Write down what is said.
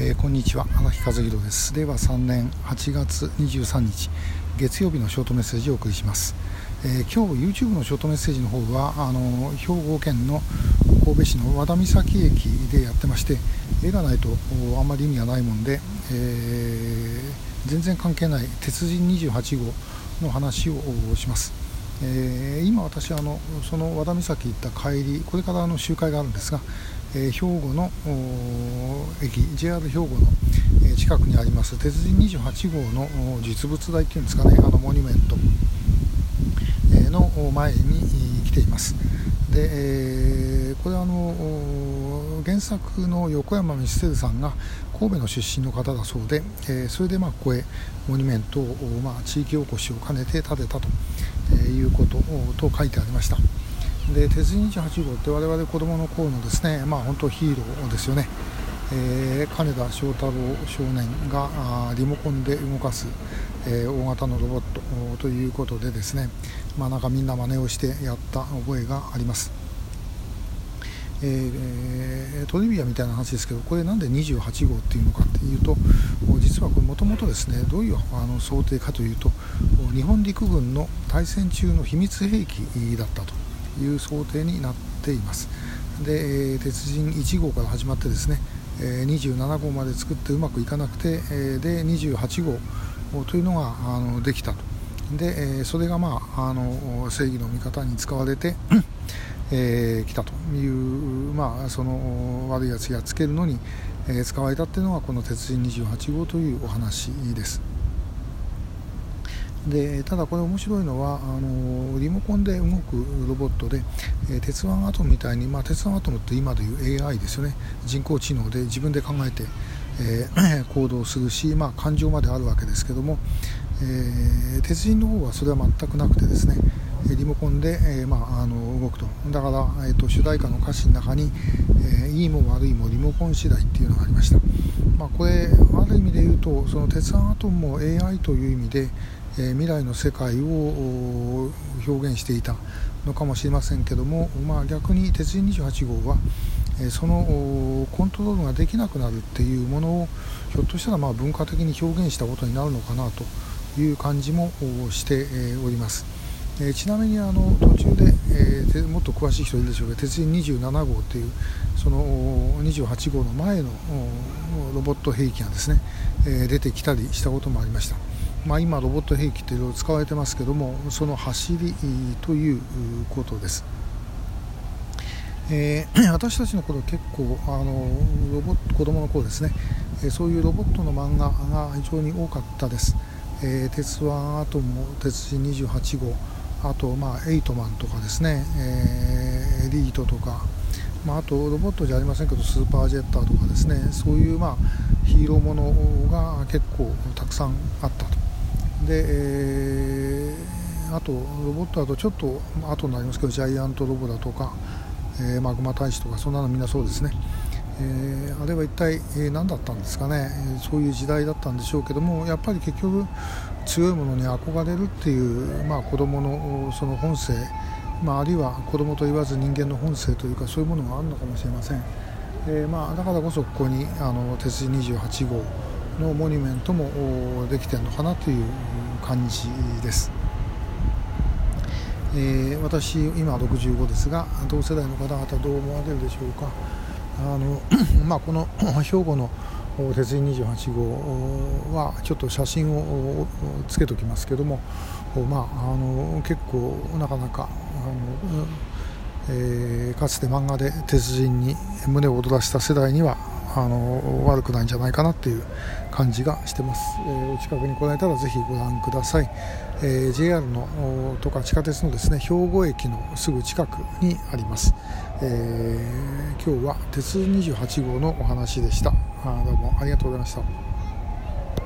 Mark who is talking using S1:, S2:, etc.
S1: えー、こんにちは。荒木和弘です。令和3年8月23日月曜日のショートメッセージをお送りします、えー、今日 YouTube のショートメッセージの方はあの兵庫県の神戸市の和田岬駅でやってまして絵がないとあんまり意味がないもんで、えー、全然関係ない鉄人28号の話をします。えー、今私あのその和田岬行った帰りこれからの集会があるんですが、えー、兵庫の駅 JR 兵庫の、近くにあります鉄人28号の実物大っていうんですかねあのモニュメント、の前に来ています。で、えー、これはあの原作の横山ミステルさんが神戸の出身の方だそうで、えー、それでまあここへモニュメントを、まあ、地域おこしを兼ねて建てたということと書いてありました。で鉄人28号って我々子供の頃のですねまあ本当ヒーローですよね、えー、金田翔太郎少年がリモコンで動かす、えー、大型のロボットということでですねまあなんかみんな真似をしてやった覚えがあります。えー、トリビアみたいな話ですけどこれなんで28号っていうのかっていうと実はこれもともとですねどういうあの想定かというと日本陸軍の対戦中の秘密兵器だったと。いう想定になっていますで鉄人1号から始まってですね27号まで作ってうまくいかなくてで28号というのができたとでそれがまああの正義の味方に使われてえー、来たという、まあ、その悪いやつやっつけるのに、使われたっていうのがこの鉄人28号というお話です。でただこれ面白いのはあのリモコンで動くロボットで、えー、鉄腕アトムみたいに、まあ、鉄腕アトムって今でいう AI ですよね。人工知能で自分で考えて、えー、行動するし、まあ、感情まであるわけですけども、えー、鉄人の方はそれは全くなくてですねリモコンで、えー、まあ、あの動くと。だから、えーと、主題歌の歌詞の中に、えー、いいも悪いもリモコン次第っていうのがありました、まあ、これとその鉄腕アトムも AI という意味で、え未来の世界を表現していたのかもしれませんけども、まあ、逆に鉄人28号は、えそのコントロールができなくなるっていうものをひょっとしたらまあ文化的に表現したことになるのかなという感じもしております。えー、ちなみにあの途中で、えー、もっと詳しい人いるでしょうけど鉄人27号っていうその28号の前のロボット兵器がですね、え、出てきたりしたこともありました、まあ、今ロボット兵器っていろいろ使われてますけどもその走りということです、えー、私たちの頃結構あのロボット子供の頃ですね、えそういうロボットの漫画が非常に多かったです、え鉄腕アトム鉄人28号あと、まあ、エイトマンとかですね、えー、エリートとか、まあ、あとロボットじゃありませんけどスーパージェッターとかですね。そういう、まあ、ヒーローものが結構たくさんあったと。で、えー、あとロボットだとちょっと後になりますけどジャイアントロボだとか、えー、マグマ大使とかそんなのみんなそうですね。えー、あれは一体、えー、何だったんですかね、えー、そういう時代だったんでしょうけどもやっぱり結局強いものに憧れるっていう、まあ、子供のその本性、まあ、あるいは子供と言わず人間の本性というかそういうものがあるのかもしれません、えーまあ、だからこそここにあの鉄人28号のモニュメントもできてるのかなという感じです。えー、私今65ですが同世代の方々どう思われるでしょうか。あの まあ、この 兵庫の鉄人28号はちょっと写真をつけておきますけども、まあ、あの結構なかなかあの、えー、かつて漫画で鉄人に胸を躍らせた世代にはあの悪くないんじゃないかなっていう感じがしてます、えー、お近くに来られたらぜひご覧ください、えー、JR のとか地下鉄のですね兵庫駅のすぐ近くにあります、えー、今日は鉄28号のお話でした。あどうもありがとうございました。